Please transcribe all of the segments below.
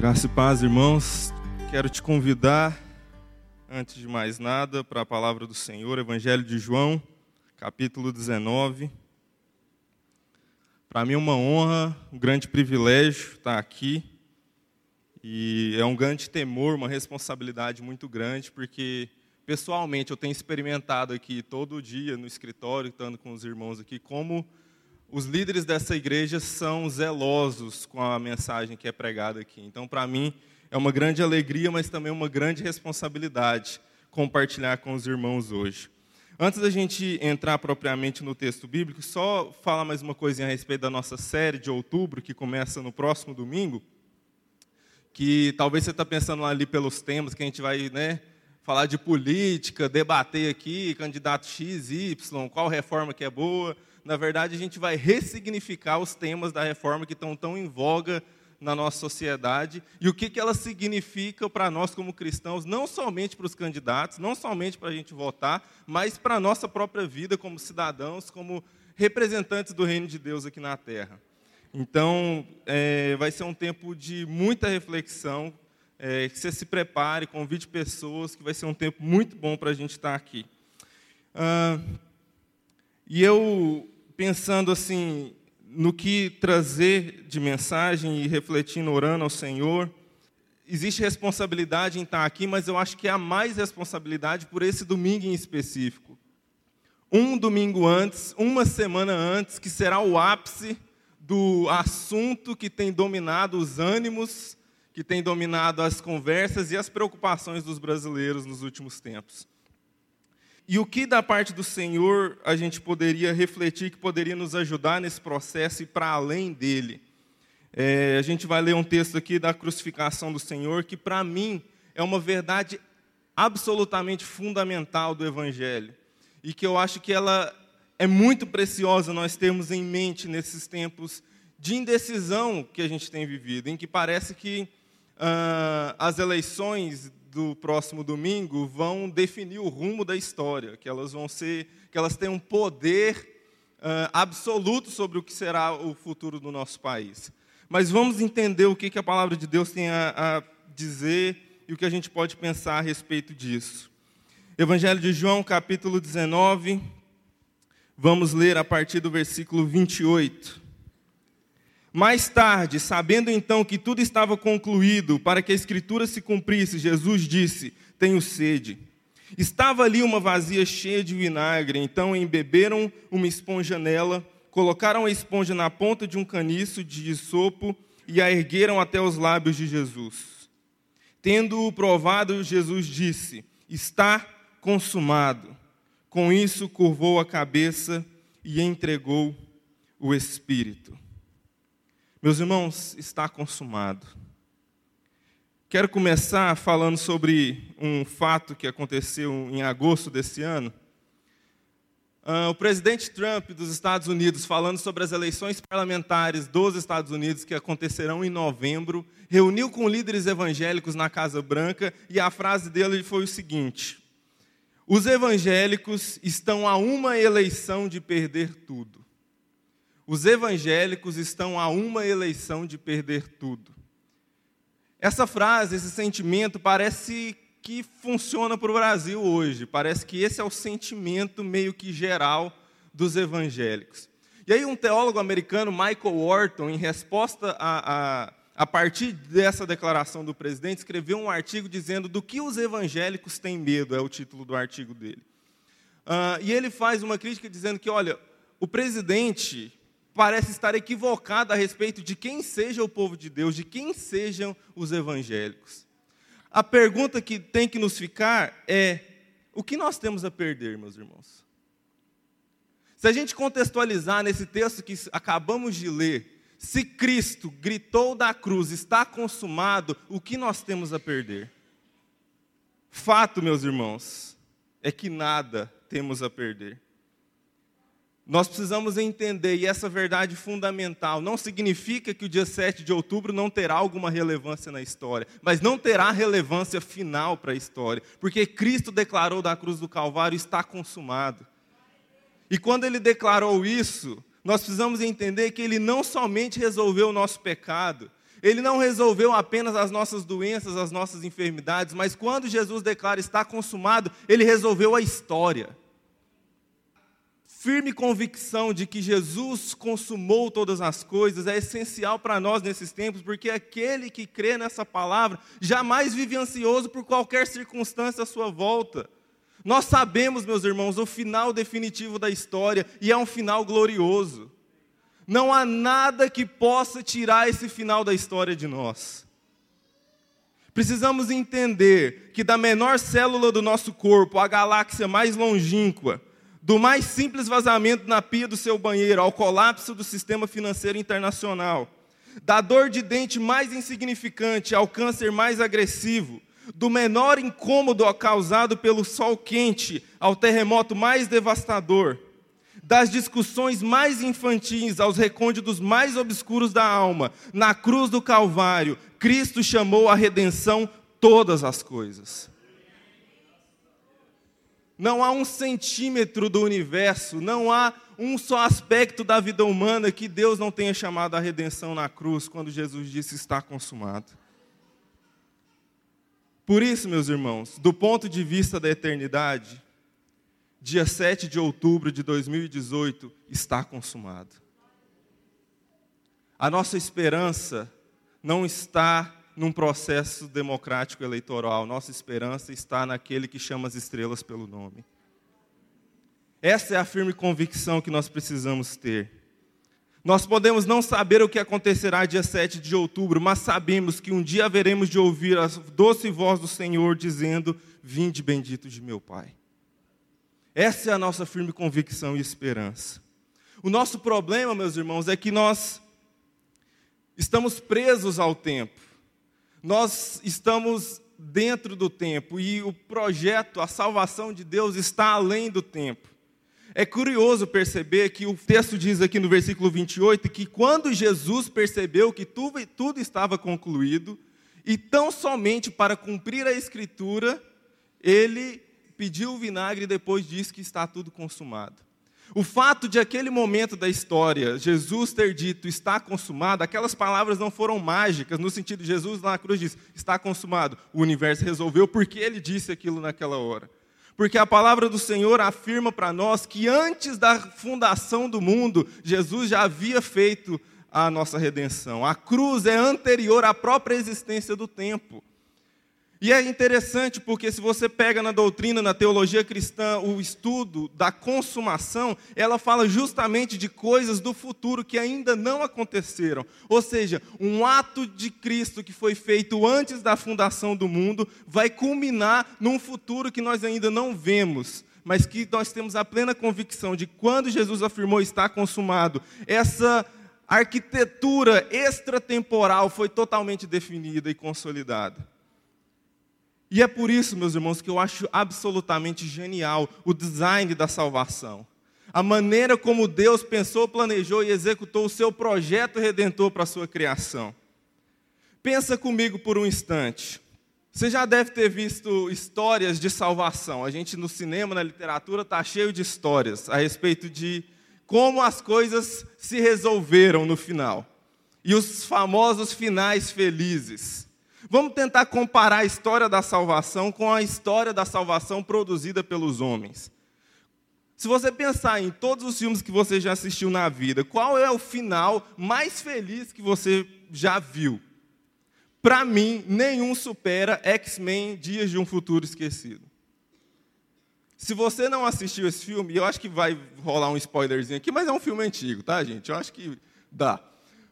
Graça e paz, irmãos. Quero te convidar, antes de mais nada, para a palavra do Senhor, Evangelho de João, capítulo 19. Para mim é uma honra, um grande privilégio estar aqui. E é um grande temor, uma responsabilidade muito grande, porque pessoalmente eu tenho experimentado aqui todo dia no escritório, estando com os irmãos aqui, como os líderes dessa igreja são zelosos com a mensagem que é pregada aqui. Então, para mim, é uma grande alegria, mas também uma grande responsabilidade compartilhar com os irmãos hoje. Antes da gente entrar propriamente no texto bíblico, só falar mais uma coisinha a respeito da nossa série de outubro, que começa no próximo domingo, que talvez você está pensando ali pelos temas que a gente vai né, falar de política, debater aqui, candidato X, Y, qual reforma que é boa na verdade, a gente vai ressignificar os temas da reforma que estão tão em voga na nossa sociedade e o que, que ela significa para nós como cristãos, não somente para os candidatos, não somente para a gente votar, mas para a nossa própria vida como cidadãos, como representantes do reino de Deus aqui na terra. Então, é, vai ser um tempo de muita reflexão, é, que você se prepare, convide pessoas, que vai ser um tempo muito bom para a gente estar aqui. Ah, e eu, pensando assim, no que trazer de mensagem e refletindo, orando ao Senhor, existe responsabilidade em estar aqui, mas eu acho que há mais responsabilidade por esse domingo em específico. Um domingo antes, uma semana antes, que será o ápice do assunto que tem dominado os ânimos, que tem dominado as conversas e as preocupações dos brasileiros nos últimos tempos. E o que da parte do Senhor a gente poderia refletir que poderia nos ajudar nesse processo e para além dele? É, a gente vai ler um texto aqui da crucificação do Senhor que, para mim, é uma verdade absolutamente fundamental do Evangelho e que eu acho que ela é muito preciosa nós termos em mente nesses tempos de indecisão que a gente tem vivido, em que parece que uh, as eleições do próximo domingo vão definir o rumo da história, que elas vão ser, que elas têm um poder uh, absoluto sobre o que será o futuro do nosso país. Mas vamos entender o que, que a palavra de Deus tem a, a dizer e o que a gente pode pensar a respeito disso. Evangelho de João, capítulo 19, vamos ler a partir do versículo 28. Mais tarde, sabendo então que tudo estava concluído para que a escritura se cumprisse, Jesus disse: Tenho sede. Estava ali uma vazia cheia de vinagre, então embeberam uma esponja nela, colocaram a esponja na ponta de um caniço de sopo e a ergueram até os lábios de Jesus. Tendo-o provado, Jesus disse: Está consumado. Com isso, curvou a cabeça e entregou o Espírito. Meus irmãos, está consumado. Quero começar falando sobre um fato que aconteceu em agosto desse ano. Uh, o presidente Trump dos Estados Unidos, falando sobre as eleições parlamentares dos Estados Unidos que acontecerão em novembro, reuniu com líderes evangélicos na Casa Branca e a frase dele foi o seguinte: Os evangélicos estão a uma eleição de perder tudo. Os evangélicos estão a uma eleição de perder tudo. Essa frase, esse sentimento, parece que funciona para o Brasil hoje. Parece que esse é o sentimento meio que geral dos evangélicos. E aí, um teólogo americano, Michael Wharton, em resposta a, a, a partir dessa declaração do presidente, escreveu um artigo dizendo do que os evangélicos têm medo, é o título do artigo dele. Uh, e ele faz uma crítica dizendo que, olha, o presidente parece estar equivocada a respeito de quem seja o povo de Deus, de quem sejam os evangélicos. A pergunta que tem que nos ficar é: o que nós temos a perder, meus irmãos? Se a gente contextualizar nesse texto que acabamos de ler, se Cristo gritou da cruz, está consumado, o que nós temos a perder? Fato, meus irmãos, é que nada temos a perder. Nós precisamos entender, e essa verdade fundamental não significa que o dia 7 de outubro não terá alguma relevância na história, mas não terá relevância final para a história, porque Cristo declarou da cruz do Calvário: está consumado. E quando ele declarou isso, nós precisamos entender que ele não somente resolveu o nosso pecado, Ele não resolveu apenas as nossas doenças, as nossas enfermidades, mas quando Jesus declara está consumado, ele resolveu a história. Firme convicção de que Jesus consumou todas as coisas é essencial para nós nesses tempos, porque aquele que crê nessa palavra jamais vive ansioso por qualquer circunstância à sua volta. Nós sabemos, meus irmãos, o final definitivo da história e é um final glorioso. Não há nada que possa tirar esse final da história de nós. Precisamos entender que da menor célula do nosso corpo, a galáxia mais longínqua, do mais simples vazamento na pia do seu banheiro ao colapso do sistema financeiro internacional, da dor de dente mais insignificante ao câncer mais agressivo, do menor incômodo causado pelo sol quente ao terremoto mais devastador, das discussões mais infantis aos recônditos mais obscuros da alma, na cruz do Calvário, Cristo chamou a redenção todas as coisas. Não há um centímetro do universo, não há um só aspecto da vida humana que Deus não tenha chamado a redenção na cruz, quando Jesus disse está consumado. Por isso, meus irmãos, do ponto de vista da eternidade, dia 7 de outubro de 2018, está consumado. A nossa esperança não está num processo democrático eleitoral, nossa esperança está naquele que chama as estrelas pelo nome. Essa é a firme convicção que nós precisamos ter. Nós podemos não saber o que acontecerá dia 7 de outubro, mas sabemos que um dia haveremos de ouvir a doce voz do Senhor dizendo: Vinde bendito de meu Pai. Essa é a nossa firme convicção e esperança. O nosso problema, meus irmãos, é que nós estamos presos ao tempo. Nós estamos dentro do tempo e o projeto, a salvação de Deus está além do tempo. É curioso perceber que o texto diz aqui no versículo 28 que quando Jesus percebeu que tudo, tudo estava concluído, e tão somente para cumprir a Escritura, ele pediu o vinagre e depois disse que está tudo consumado. O fato de aquele momento da história, Jesus ter dito está consumado, aquelas palavras não foram mágicas, no sentido de Jesus na cruz diz está consumado. O universo resolveu porque ele disse aquilo naquela hora. Porque a palavra do Senhor afirma para nós que antes da fundação do mundo, Jesus já havia feito a nossa redenção. A cruz é anterior à própria existência do tempo. E é interessante porque se você pega na doutrina, na teologia cristã, o estudo da consumação, ela fala justamente de coisas do futuro que ainda não aconteceram. Ou seja, um ato de Cristo que foi feito antes da fundação do mundo vai culminar num futuro que nós ainda não vemos, mas que nós temos a plena convicção de quando Jesus afirmou está consumado, essa arquitetura extratemporal foi totalmente definida e consolidada. E é por isso, meus irmãos, que eu acho absolutamente genial o design da salvação. A maneira como Deus pensou, planejou e executou o seu projeto redentor para a sua criação. Pensa comigo por um instante. Você já deve ter visto histórias de salvação. A gente no cinema, na literatura, está cheio de histórias a respeito de como as coisas se resolveram no final. E os famosos finais felizes. Vamos tentar comparar a história da salvação com a história da salvação produzida pelos homens. Se você pensar em todos os filmes que você já assistiu na vida, qual é o final mais feliz que você já viu? Para mim, nenhum supera X-Men Dias de um Futuro Esquecido. Se você não assistiu esse filme, eu acho que vai rolar um spoilerzinho aqui, mas é um filme antigo, tá, gente? Eu acho que dá.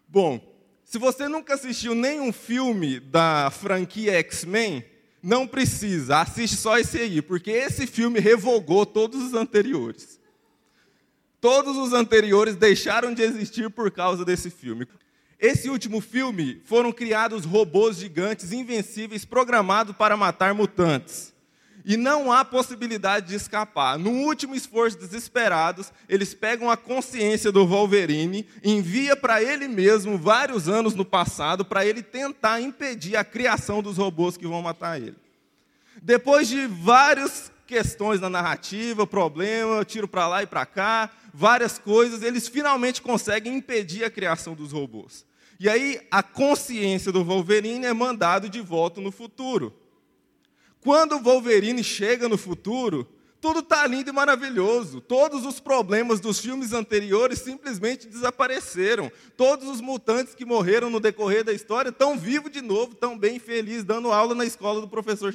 Bom, se você nunca assistiu nenhum filme da franquia X-Men, não precisa, assiste só esse aí, porque esse filme revogou todos os anteriores. Todos os anteriores deixaram de existir por causa desse filme. Esse último filme foram criados robôs gigantes invencíveis programados para matar mutantes e não há possibilidade de escapar. No último esforço desesperados, eles pegam a consciência do Wolverine, envia para ele mesmo vários anos no passado para ele tentar impedir a criação dos robôs que vão matar ele. Depois de várias questões na narrativa, problema, tiro para lá e para cá, várias coisas, eles finalmente conseguem impedir a criação dos robôs. E aí a consciência do Wolverine é mandado de volta no futuro. Quando o Wolverine chega no futuro, tudo está lindo e maravilhoso. Todos os problemas dos filmes anteriores simplesmente desapareceram. Todos os mutantes que morreram no decorrer da história estão vivos de novo, estão bem felizes, dando aula na escola do professor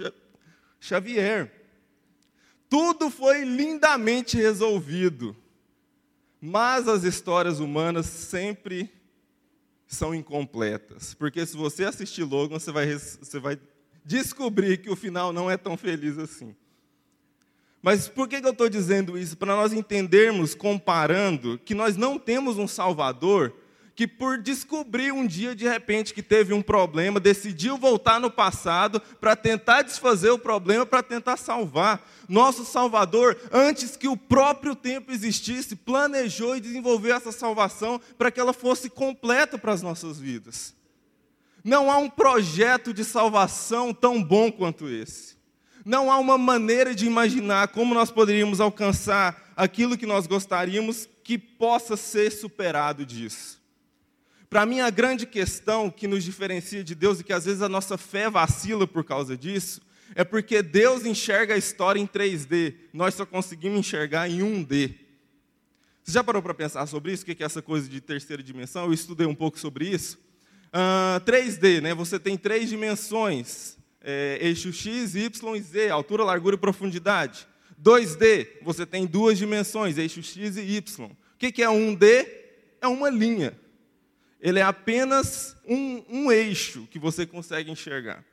Xavier. Tudo foi lindamente resolvido. Mas as histórias humanas sempre são incompletas. Porque se você assistir Logan, você vai, você vai descobrir que o final não é tão feliz assim. Mas por que eu estou dizendo isso? Para nós entendermos, comparando, que nós não temos um Salvador que, por descobrir um dia de repente que teve um problema, decidiu voltar no passado para tentar desfazer o problema, para tentar salvar. Nosso Salvador, antes que o próprio tempo existisse, planejou e desenvolveu essa salvação para que ela fosse completa para as nossas vidas. Não há um projeto de salvação tão bom quanto esse. Não há uma maneira de imaginar como nós poderíamos alcançar aquilo que nós gostaríamos que possa ser superado disso. Para mim, a grande questão que nos diferencia de Deus e que às vezes a nossa fé vacila por causa disso, é porque Deus enxerga a história em 3D, nós só conseguimos enxergar em 1D. Você já parou para pensar sobre isso? O que é essa coisa de terceira dimensão? Eu estudei um pouco sobre isso. Uh, 3D, né? Você tem três dimensões: é, eixo X, Y e Z, altura, largura e profundidade. 2D, você tem duas dimensões, eixo X e Y. O que é 1D? É uma linha. Ele é apenas um, um eixo que você consegue enxergar.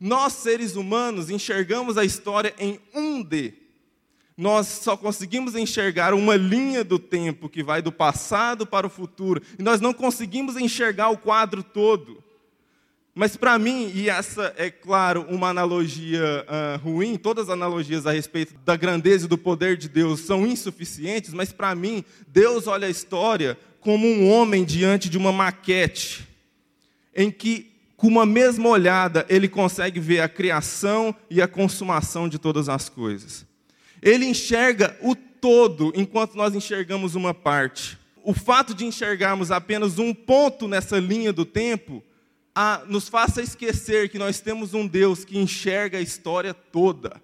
Nós, seres humanos, enxergamos a história em 1D nós só conseguimos enxergar uma linha do tempo que vai do passado para o futuro, e nós não conseguimos enxergar o quadro todo. Mas para mim, e essa é claro uma analogia uh, ruim, todas as analogias a respeito da grandeza e do poder de Deus são insuficientes, mas para mim, Deus olha a história como um homem diante de uma maquete, em que, com uma mesma olhada, ele consegue ver a criação e a consumação de todas as coisas. Ele enxerga o todo, enquanto nós enxergamos uma parte. O fato de enxergarmos apenas um ponto nessa linha do tempo a, nos faça esquecer que nós temos um Deus que enxerga a história toda,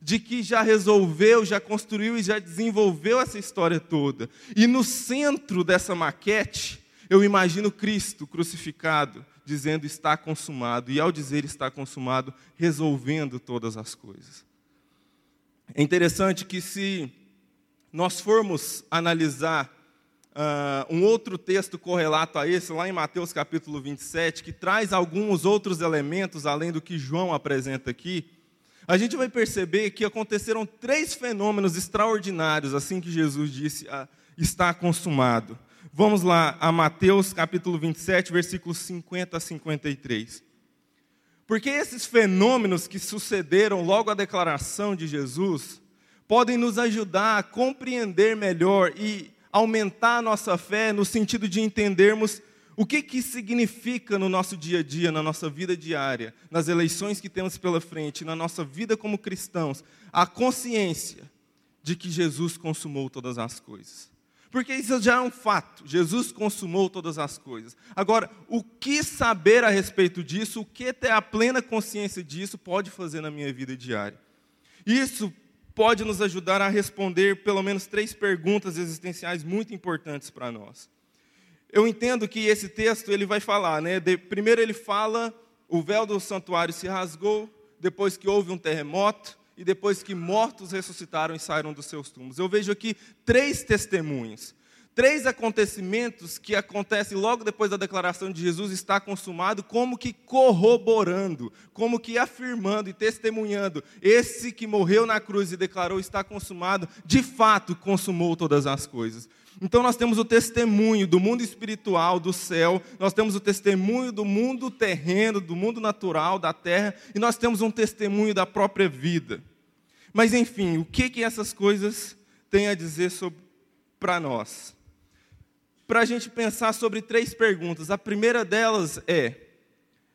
de que já resolveu, já construiu e já desenvolveu essa história toda. E no centro dessa maquete, eu imagino Cristo crucificado, dizendo está consumado, e ao dizer está consumado, resolvendo todas as coisas. É interessante que, se nós formos analisar uh, um outro texto correlato a esse, lá em Mateus capítulo 27, que traz alguns outros elementos além do que João apresenta aqui, a gente vai perceber que aconteceram três fenômenos extraordinários assim que Jesus disse: ah, está consumado. Vamos lá a Mateus capítulo 27, versículos 50 a 53. Porque esses fenômenos que sucederam logo à declaração de Jesus podem nos ajudar a compreender melhor e aumentar a nossa fé no sentido de entendermos o que, que significa no nosso dia a dia, na nossa vida diária, nas eleições que temos pela frente, na nossa vida como cristãos, a consciência de que Jesus consumou todas as coisas. Porque isso já é um fato. Jesus consumou todas as coisas. Agora, o que saber a respeito disso, o que ter a plena consciência disso pode fazer na minha vida diária? Isso pode nos ajudar a responder pelo menos três perguntas existenciais muito importantes para nós. Eu entendo que esse texto ele vai falar, né? De, primeiro ele fala o véu do santuário se rasgou, depois que houve um terremoto, e depois que mortos ressuscitaram e saíram dos seus túmulos. Eu vejo aqui três testemunhos. Três acontecimentos que acontecem logo depois da declaração de Jesus está consumado, como que corroborando, como que afirmando e testemunhando. Esse que morreu na cruz e declarou está consumado, de fato consumou todas as coisas. Então nós temos o testemunho do mundo espiritual, do céu, nós temos o testemunho do mundo terreno, do mundo natural, da terra, e nós temos um testemunho da própria vida. Mas enfim, o que, que essas coisas têm a dizer para nós? Para a gente pensar sobre três perguntas. A primeira delas é,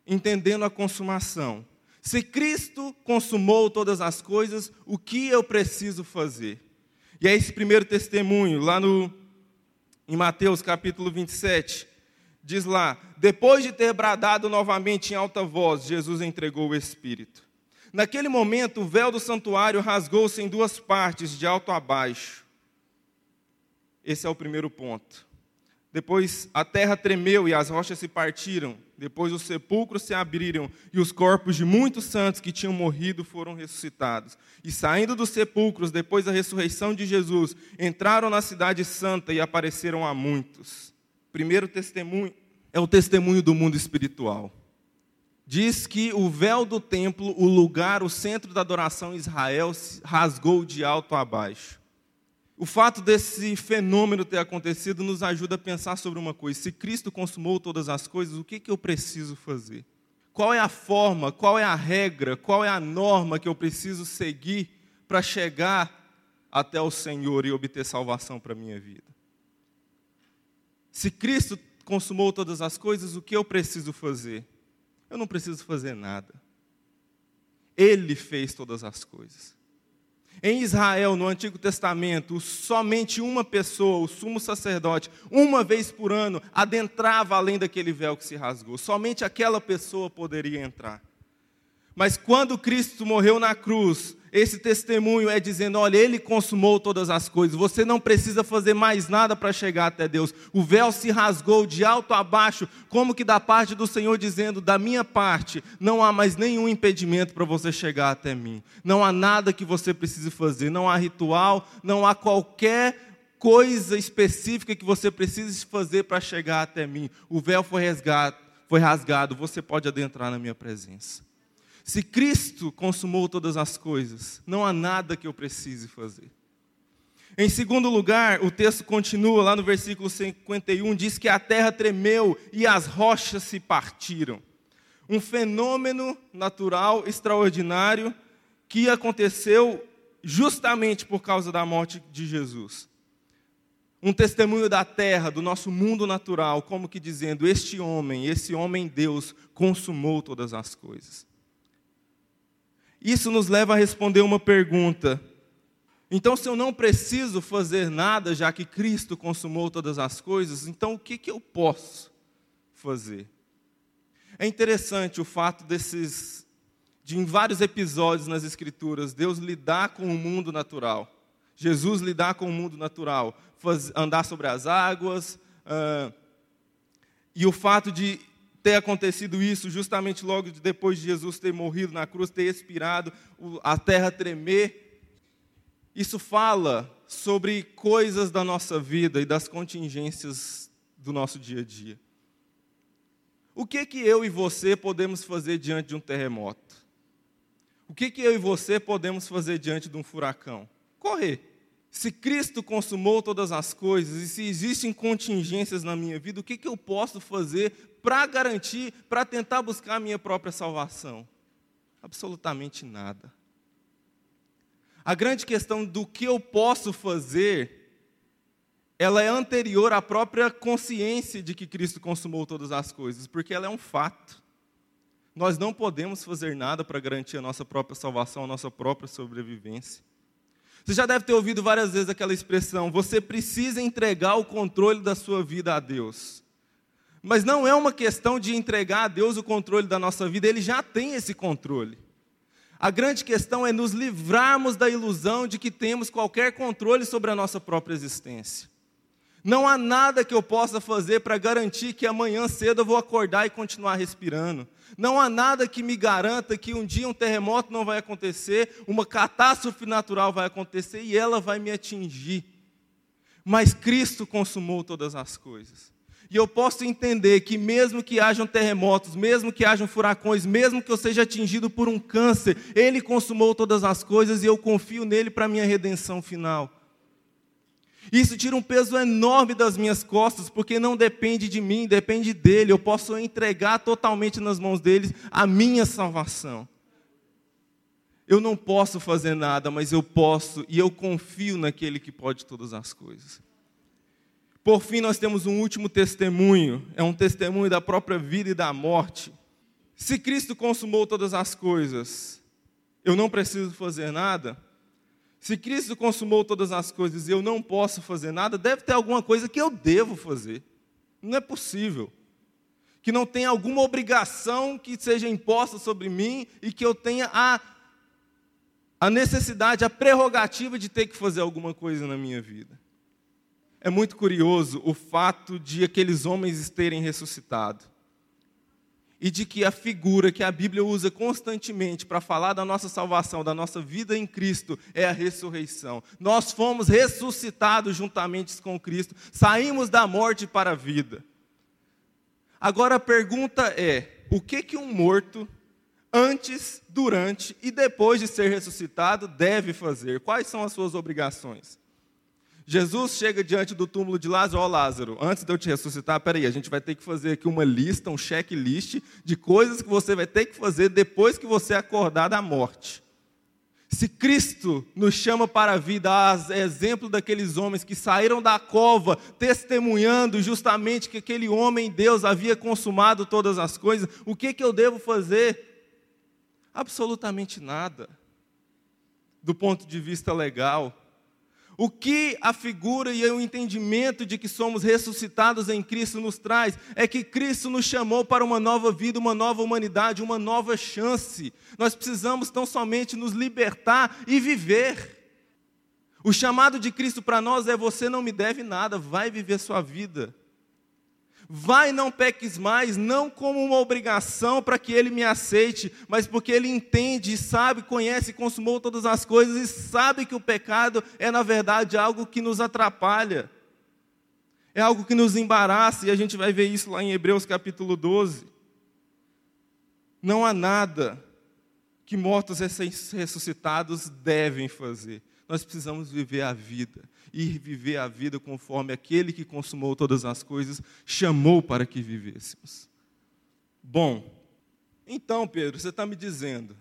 entendendo a consumação. Se Cristo consumou todas as coisas, o que eu preciso fazer? E é esse primeiro testemunho, lá no em Mateus capítulo 27, diz lá: depois de ter bradado novamente em alta voz, Jesus entregou o Espírito. Naquele momento, o véu do santuário rasgou-se em duas partes, de alto a baixo. Esse é o primeiro ponto. Depois a terra tremeu e as rochas se partiram. Depois os sepulcros se abriram e os corpos de muitos santos que tinham morrido foram ressuscitados. E saindo dos sepulcros, depois da ressurreição de Jesus, entraram na cidade santa e apareceram a muitos. Primeiro testemunho é o testemunho do mundo espiritual. Diz que o véu do templo, o lugar, o centro da adoração em Israel, rasgou de alto a baixo. O fato desse fenômeno ter acontecido nos ajuda a pensar sobre uma coisa: se Cristo consumou todas as coisas, o que, que eu preciso fazer? Qual é a forma, qual é a regra, qual é a norma que eu preciso seguir para chegar até o Senhor e obter salvação para a minha vida? Se Cristo consumou todas as coisas, o que eu preciso fazer? Eu não preciso fazer nada. Ele fez todas as coisas. Em Israel, no Antigo Testamento, somente uma pessoa, o sumo sacerdote, uma vez por ano, adentrava além daquele véu que se rasgou. Somente aquela pessoa poderia entrar. Mas quando Cristo morreu na cruz, esse testemunho é dizendo: olha, Ele consumou todas as coisas, você não precisa fazer mais nada para chegar até Deus. O véu se rasgou de alto a baixo, como que da parte do Senhor, dizendo: da minha parte, não há mais nenhum impedimento para você chegar até mim. Não há nada que você precise fazer, não há ritual, não há qualquer coisa específica que você precise fazer para chegar até mim. O véu foi rasgado, foi rasgado, você pode adentrar na minha presença. Se Cristo consumou todas as coisas, não há nada que eu precise fazer. Em segundo lugar, o texto continua lá no versículo 51, diz que a terra tremeu e as rochas se partiram. Um fenômeno natural extraordinário que aconteceu justamente por causa da morte de Jesus. Um testemunho da terra, do nosso mundo natural, como que dizendo: este homem, esse homem Deus, consumou todas as coisas. Isso nos leva a responder uma pergunta. Então, se eu não preciso fazer nada, já que Cristo consumou todas as coisas, então o que, que eu posso fazer? É interessante o fato desses, de em vários episódios nas Escrituras, Deus lidar com o mundo natural. Jesus lidar com o mundo natural, faz, andar sobre as águas, uh, e o fato de ter acontecido isso justamente logo depois de Jesus ter morrido na cruz, ter expirado, a terra tremer. Isso fala sobre coisas da nossa vida e das contingências do nosso dia a dia. O que que eu e você podemos fazer diante de um terremoto? O que que eu e você podemos fazer diante de um furacão? Correr. Se Cristo consumou todas as coisas e se existem contingências na minha vida, o que, que eu posso fazer para garantir, para tentar buscar a minha própria salvação? Absolutamente nada. A grande questão do que eu posso fazer, ela é anterior à própria consciência de que Cristo consumou todas as coisas, porque ela é um fato. Nós não podemos fazer nada para garantir a nossa própria salvação, a nossa própria sobrevivência. Você já deve ter ouvido várias vezes aquela expressão: você precisa entregar o controle da sua vida a Deus. Mas não é uma questão de entregar a Deus o controle da nossa vida, Ele já tem esse controle. A grande questão é nos livrarmos da ilusão de que temos qualquer controle sobre a nossa própria existência. Não há nada que eu possa fazer para garantir que amanhã cedo eu vou acordar e continuar respirando. Não há nada que me garanta que um dia um terremoto não vai acontecer, uma catástrofe natural vai acontecer e ela vai me atingir. Mas Cristo consumou todas as coisas. E eu posso entender que, mesmo que hajam terremotos, mesmo que hajam furacões, mesmo que eu seja atingido por um câncer, Ele consumou todas as coisas e eu confio nele para a minha redenção final. Isso tira um peso enorme das minhas costas, porque não depende de mim, depende dele. Eu posso entregar totalmente nas mãos dele a minha salvação. Eu não posso fazer nada, mas eu posso e eu confio naquele que pode todas as coisas. Por fim, nós temos um último testemunho, é um testemunho da própria vida e da morte. Se Cristo consumou todas as coisas, eu não preciso fazer nada. Se Cristo consumou todas as coisas e eu não posso fazer nada, deve ter alguma coisa que eu devo fazer. Não é possível. que não tenha alguma obrigação que seja imposta sobre mim e que eu tenha a, a necessidade, a prerrogativa de ter que fazer alguma coisa na minha vida. É muito curioso o fato de aqueles homens terem ressuscitado e de que a figura que a Bíblia usa constantemente para falar da nossa salvação, da nossa vida em Cristo, é a ressurreição. Nós fomos ressuscitados juntamente com Cristo, saímos da morte para a vida. Agora a pergunta é: o que que um morto antes, durante e depois de ser ressuscitado deve fazer? Quais são as suas obrigações? Jesus chega diante do túmulo de Lázaro, ó Lázaro, antes de eu te ressuscitar, peraí, a gente vai ter que fazer aqui uma lista, um checklist de coisas que você vai ter que fazer depois que você acordar da morte. Se Cristo nos chama para a vida, a exemplo daqueles homens que saíram da cova, testemunhando justamente que aquele homem, Deus, havia consumado todas as coisas, o que, que eu devo fazer? Absolutamente nada. Do ponto de vista legal, o que a figura e o entendimento de que somos ressuscitados em Cristo nos traz é que Cristo nos chamou para uma nova vida, uma nova humanidade, uma nova chance. Nós precisamos tão somente nos libertar e viver. O chamado de Cristo para nós é: você não me deve nada, vai viver sua vida. Vai, não peques mais, não como uma obrigação para que ele me aceite, mas porque ele entende, sabe, conhece, consumou todas as coisas e sabe que o pecado é, na verdade, algo que nos atrapalha, é algo que nos embaraça, e a gente vai ver isso lá em Hebreus capítulo 12. Não há nada que mortos ressuscitados devem fazer, nós precisamos viver a vida e viver a vida conforme aquele que consumou todas as coisas chamou para que vivêssemos. Bom, então, Pedro, você está me dizendo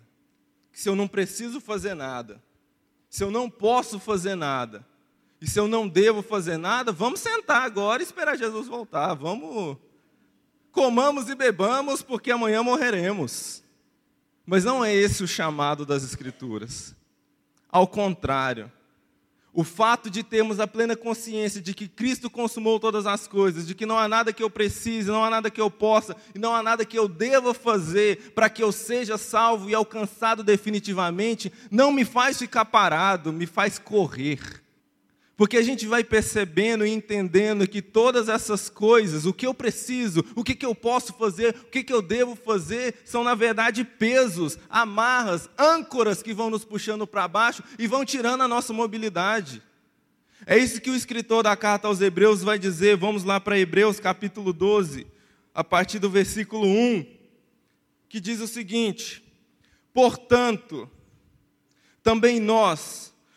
que se eu não preciso fazer nada, se eu não posso fazer nada, e se eu não devo fazer nada, vamos sentar agora e esperar Jesus voltar. Vamos, comamos e bebamos, porque amanhã morreremos. Mas não é esse o chamado das Escrituras. Ao contrário, o fato de termos a plena consciência de que Cristo consumou todas as coisas, de que não há nada que eu precise, não há nada que eu possa, e não há nada que eu deva fazer para que eu seja salvo e alcançado definitivamente, não me faz ficar parado, me faz correr. Porque a gente vai percebendo e entendendo que todas essas coisas, o que eu preciso, o que, que eu posso fazer, o que, que eu devo fazer, são na verdade pesos, amarras, âncoras que vão nos puxando para baixo e vão tirando a nossa mobilidade. É isso que o escritor da carta aos Hebreus vai dizer. Vamos lá para Hebreus capítulo 12, a partir do versículo 1, que diz o seguinte: Portanto, também nós,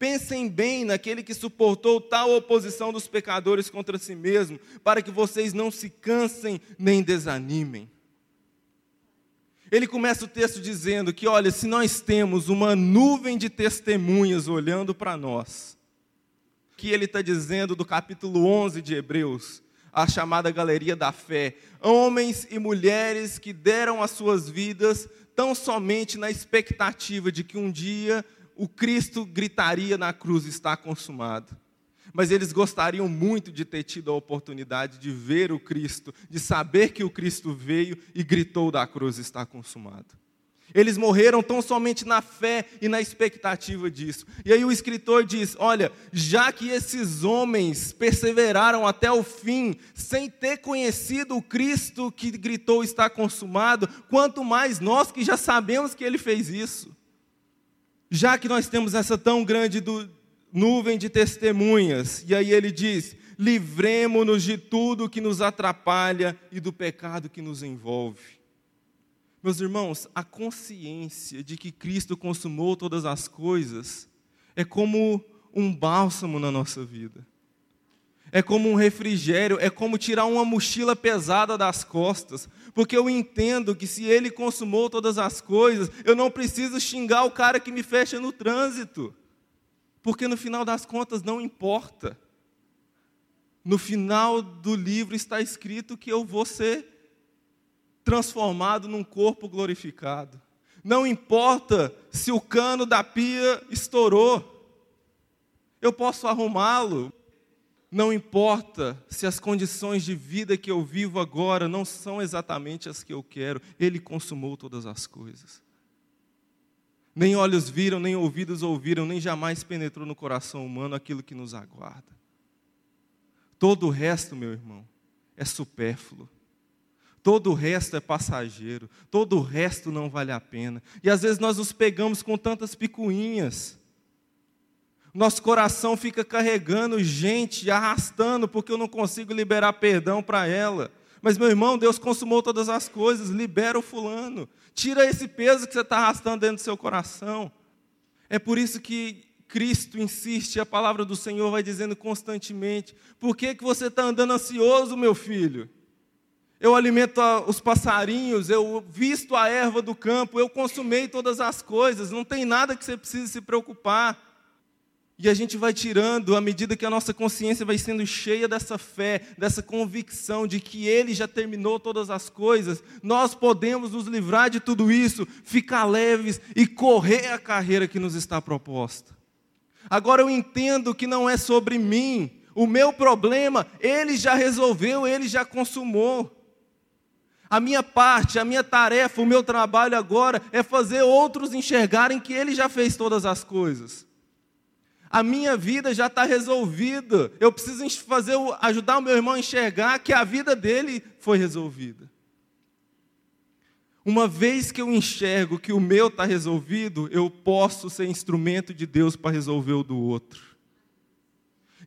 Pensem bem naquele que suportou tal oposição dos pecadores contra si mesmo, para que vocês não se cansem nem desanimem. Ele começa o texto dizendo que, olha, se nós temos uma nuvem de testemunhas olhando para nós, que ele está dizendo do capítulo 11 de Hebreus, a chamada galeria da fé, homens e mulheres que deram as suas vidas tão somente na expectativa de que um dia o Cristo gritaria na cruz: está consumado. Mas eles gostariam muito de ter tido a oportunidade de ver o Cristo, de saber que o Cristo veio e gritou da cruz: está consumado. Eles morreram tão somente na fé e na expectativa disso. E aí o escritor diz: Olha, já que esses homens perseveraram até o fim, sem ter conhecido o Cristo que gritou está consumado, quanto mais nós que já sabemos que ele fez isso já que nós temos essa tão grande nuvem de testemunhas, e aí ele diz: livremos-nos de tudo que nos atrapalha e do pecado que nos envolve. Meus irmãos, a consciência de que Cristo consumou todas as coisas é como um bálsamo na nossa vida. É como um refrigério, é como tirar uma mochila pesada das costas, porque eu entendo que se Ele consumou todas as coisas, eu não preciso xingar o cara que me fecha no trânsito, porque no final das contas não importa. No final do livro está escrito que eu vou ser transformado num corpo glorificado. Não importa se o cano da pia estourou, eu posso arrumá-lo. Não importa se as condições de vida que eu vivo agora não são exatamente as que eu quero, Ele consumou todas as coisas. Nem olhos viram, nem ouvidos ouviram, nem jamais penetrou no coração humano aquilo que nos aguarda. Todo o resto, meu irmão, é supérfluo. Todo o resto é passageiro, todo o resto não vale a pena. E às vezes nós nos pegamos com tantas picuinhas. Nosso coração fica carregando gente, arrastando, porque eu não consigo liberar perdão para ela. Mas, meu irmão, Deus consumou todas as coisas, libera o fulano. Tira esse peso que você está arrastando dentro do seu coração. É por isso que Cristo insiste, a palavra do Senhor vai dizendo constantemente: por que, que você está andando ansioso, meu filho? Eu alimento os passarinhos, eu visto a erva do campo, eu consumei todas as coisas, não tem nada que você precise se preocupar. E a gente vai tirando, à medida que a nossa consciência vai sendo cheia dessa fé, dessa convicção de que Ele já terminou todas as coisas, nós podemos nos livrar de tudo isso, ficar leves e correr a carreira que nos está proposta. Agora eu entendo que não é sobre mim, o meu problema, Ele já resolveu, Ele já consumou. A minha parte, a minha tarefa, o meu trabalho agora é fazer outros enxergarem que Ele já fez todas as coisas a minha vida já está resolvida. Eu preciso fazer, ajudar o meu irmão a enxergar que a vida dele foi resolvida. Uma vez que eu enxergo que o meu está resolvido, eu posso ser instrumento de Deus para resolver o do outro.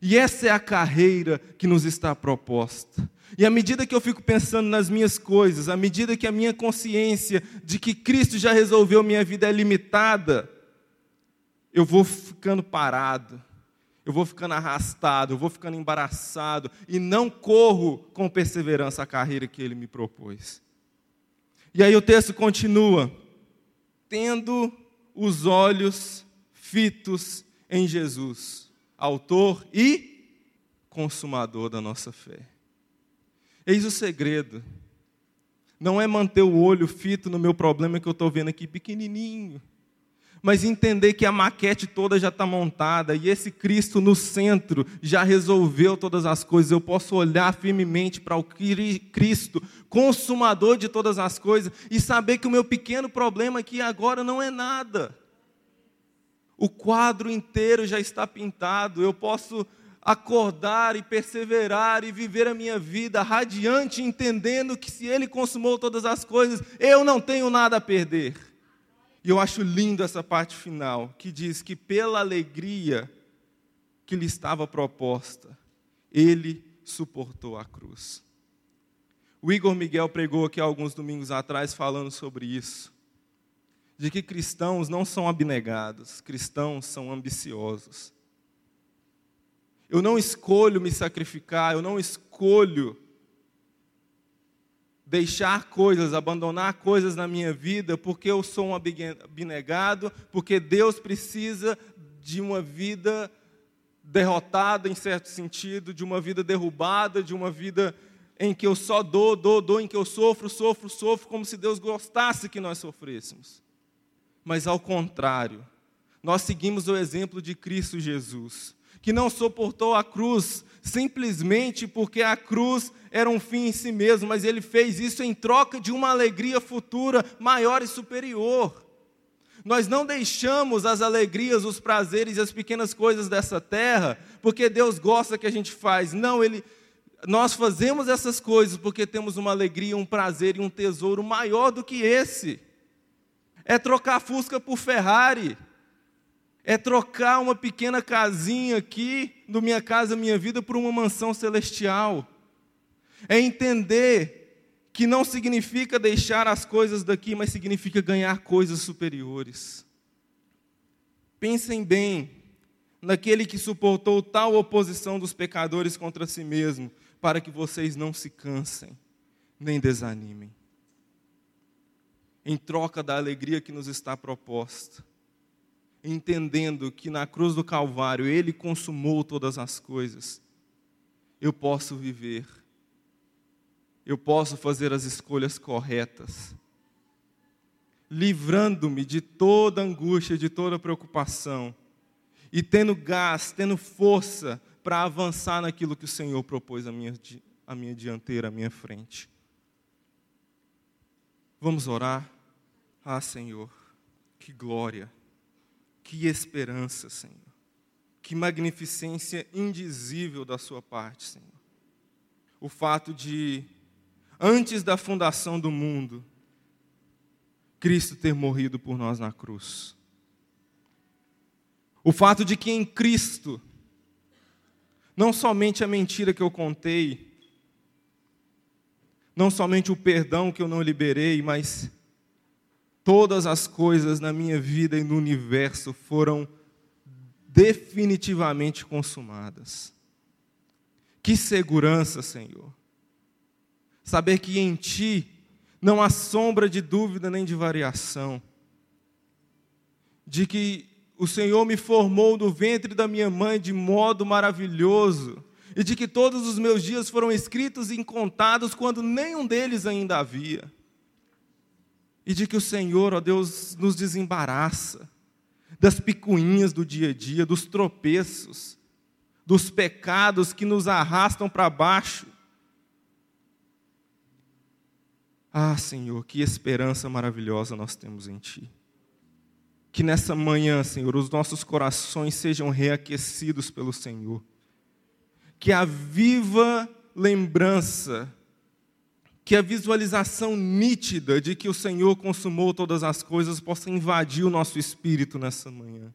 E essa é a carreira que nos está proposta. E à medida que eu fico pensando nas minhas coisas, à medida que a minha consciência de que Cristo já resolveu minha vida é limitada, eu vou ficando parado, eu vou ficando arrastado, eu vou ficando embaraçado e não corro com perseverança a carreira que ele me propôs. E aí o texto continua: tendo os olhos fitos em Jesus, autor e consumador da nossa fé. Eis o segredo. Não é manter o olho fito no meu problema que eu estou vendo aqui pequenininho mas entender que a maquete toda já está montada e esse Cristo no centro já resolveu todas as coisas. Eu posso olhar firmemente para o Cristo, consumador de todas as coisas, e saber que o meu pequeno problema aqui agora não é nada. O quadro inteiro já está pintado, eu posso acordar e perseverar e viver a minha vida radiante, entendendo que se Ele consumou todas as coisas, eu não tenho nada a perder. E eu acho lindo essa parte final, que diz que pela alegria que lhe estava proposta, ele suportou a cruz. O Igor Miguel pregou aqui alguns domingos atrás falando sobre isso. De que cristãos não são abnegados, cristãos são ambiciosos. Eu não escolho me sacrificar, eu não escolho deixar coisas, abandonar coisas na minha vida, porque eu sou um abnegado, porque Deus precisa de uma vida derrotada em certo sentido, de uma vida derrubada, de uma vida em que eu só dou, dou, dou, em que eu sofro, sofro, sofro, como se Deus gostasse que nós sofrêssemos. Mas ao contrário, nós seguimos o exemplo de Cristo Jesus, que não suportou a cruz simplesmente porque a cruz era um fim em si mesmo, mas ele fez isso em troca de uma alegria futura maior e superior. Nós não deixamos as alegrias, os prazeres e as pequenas coisas dessa terra porque Deus gosta que a gente faz. Não, ele nós fazemos essas coisas porque temos uma alegria, um prazer e um tesouro maior do que esse. É trocar Fusca por Ferrari. É trocar uma pequena casinha aqui, do Minha Casa Minha Vida, por uma mansão celestial é entender que não significa deixar as coisas daqui, mas significa ganhar coisas superiores. Pensem bem naquele que suportou tal oposição dos pecadores contra si mesmo, para que vocês não se cansem nem desanimem. Em troca da alegria que nos está proposta, entendendo que na cruz do Calvário Ele consumou todas as coisas, eu posso viver, eu posso fazer as escolhas corretas, livrando-me de toda angústia, de toda preocupação, e tendo gás, tendo força para avançar naquilo que o Senhor propôs à minha, à minha dianteira, à minha frente. Vamos orar? Ah, Senhor, que glória, que esperança, Senhor, que magnificência indizível da Sua parte, Senhor. O fato de, antes da fundação do mundo, Cristo ter morrido por nós na cruz. O fato de que em Cristo, não somente a mentira que eu contei, não somente o perdão que eu não liberei, mas todas as coisas na minha vida e no universo foram definitivamente consumadas. Que segurança, Senhor. Saber que em Ti não há sombra de dúvida nem de variação, de que o Senhor me formou no ventre da minha mãe de modo maravilhoso, e de que todos os meus dias foram escritos e contados quando nenhum deles ainda havia. E de que o Senhor, ó Deus, nos desembaraça das picuinhas do dia a dia, dos tropeços, dos pecados que nos arrastam para baixo. Ah, Senhor, que esperança maravilhosa nós temos em Ti. Que nessa manhã, Senhor, os nossos corações sejam reaquecidos pelo Senhor. Que a viva lembrança, que a visualização nítida de que o Senhor consumou todas as coisas possa invadir o nosso espírito nessa manhã.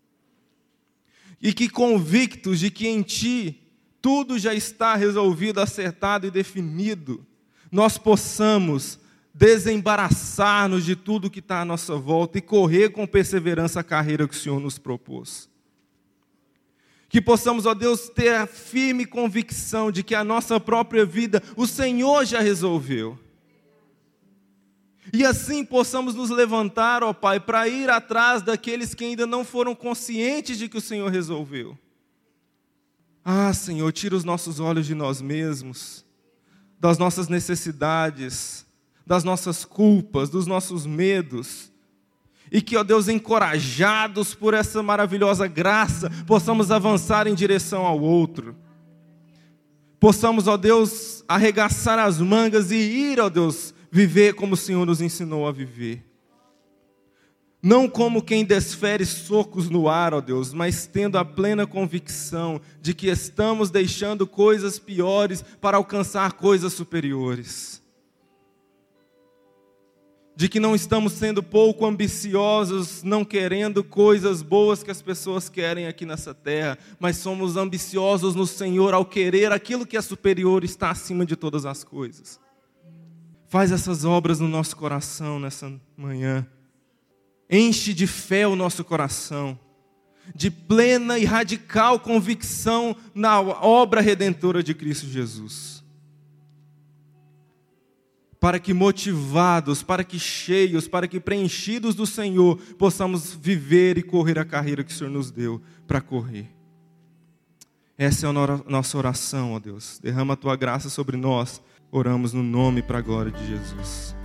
E que convictos de que em Ti tudo já está resolvido, acertado e definido, nós possamos desembaraçar-nos de tudo que está à nossa volta e correr com perseverança a carreira que o Senhor nos propôs. Que possamos, ó Deus, ter a firme convicção de que a nossa própria vida o Senhor já resolveu. E assim possamos nos levantar, ó Pai, para ir atrás daqueles que ainda não foram conscientes de que o Senhor resolveu. Ah, Senhor, tira os nossos olhos de nós mesmos, das nossas necessidades, das nossas culpas, dos nossos medos. E que, ó Deus, encorajados por essa maravilhosa graça, possamos avançar em direção ao outro. Possamos, ó Deus, arregaçar as mangas e ir, ó Deus, viver como o Senhor nos ensinou a viver. Não como quem desfere socos no ar, ó Deus, mas tendo a plena convicção de que estamos deixando coisas piores para alcançar coisas superiores de que não estamos sendo pouco ambiciosos, não querendo coisas boas que as pessoas querem aqui nessa terra, mas somos ambiciosos no Senhor ao querer aquilo que é superior, está acima de todas as coisas. Faz essas obras no nosso coração nessa manhã. Enche de fé o nosso coração, de plena e radical convicção na obra redentora de Cristo Jesus para que motivados, para que cheios, para que preenchidos do Senhor, possamos viver e correr a carreira que o Senhor nos deu para correr. Essa é a nossa oração, ó Deus. Derrama a tua graça sobre nós. Oramos no nome para a glória de Jesus.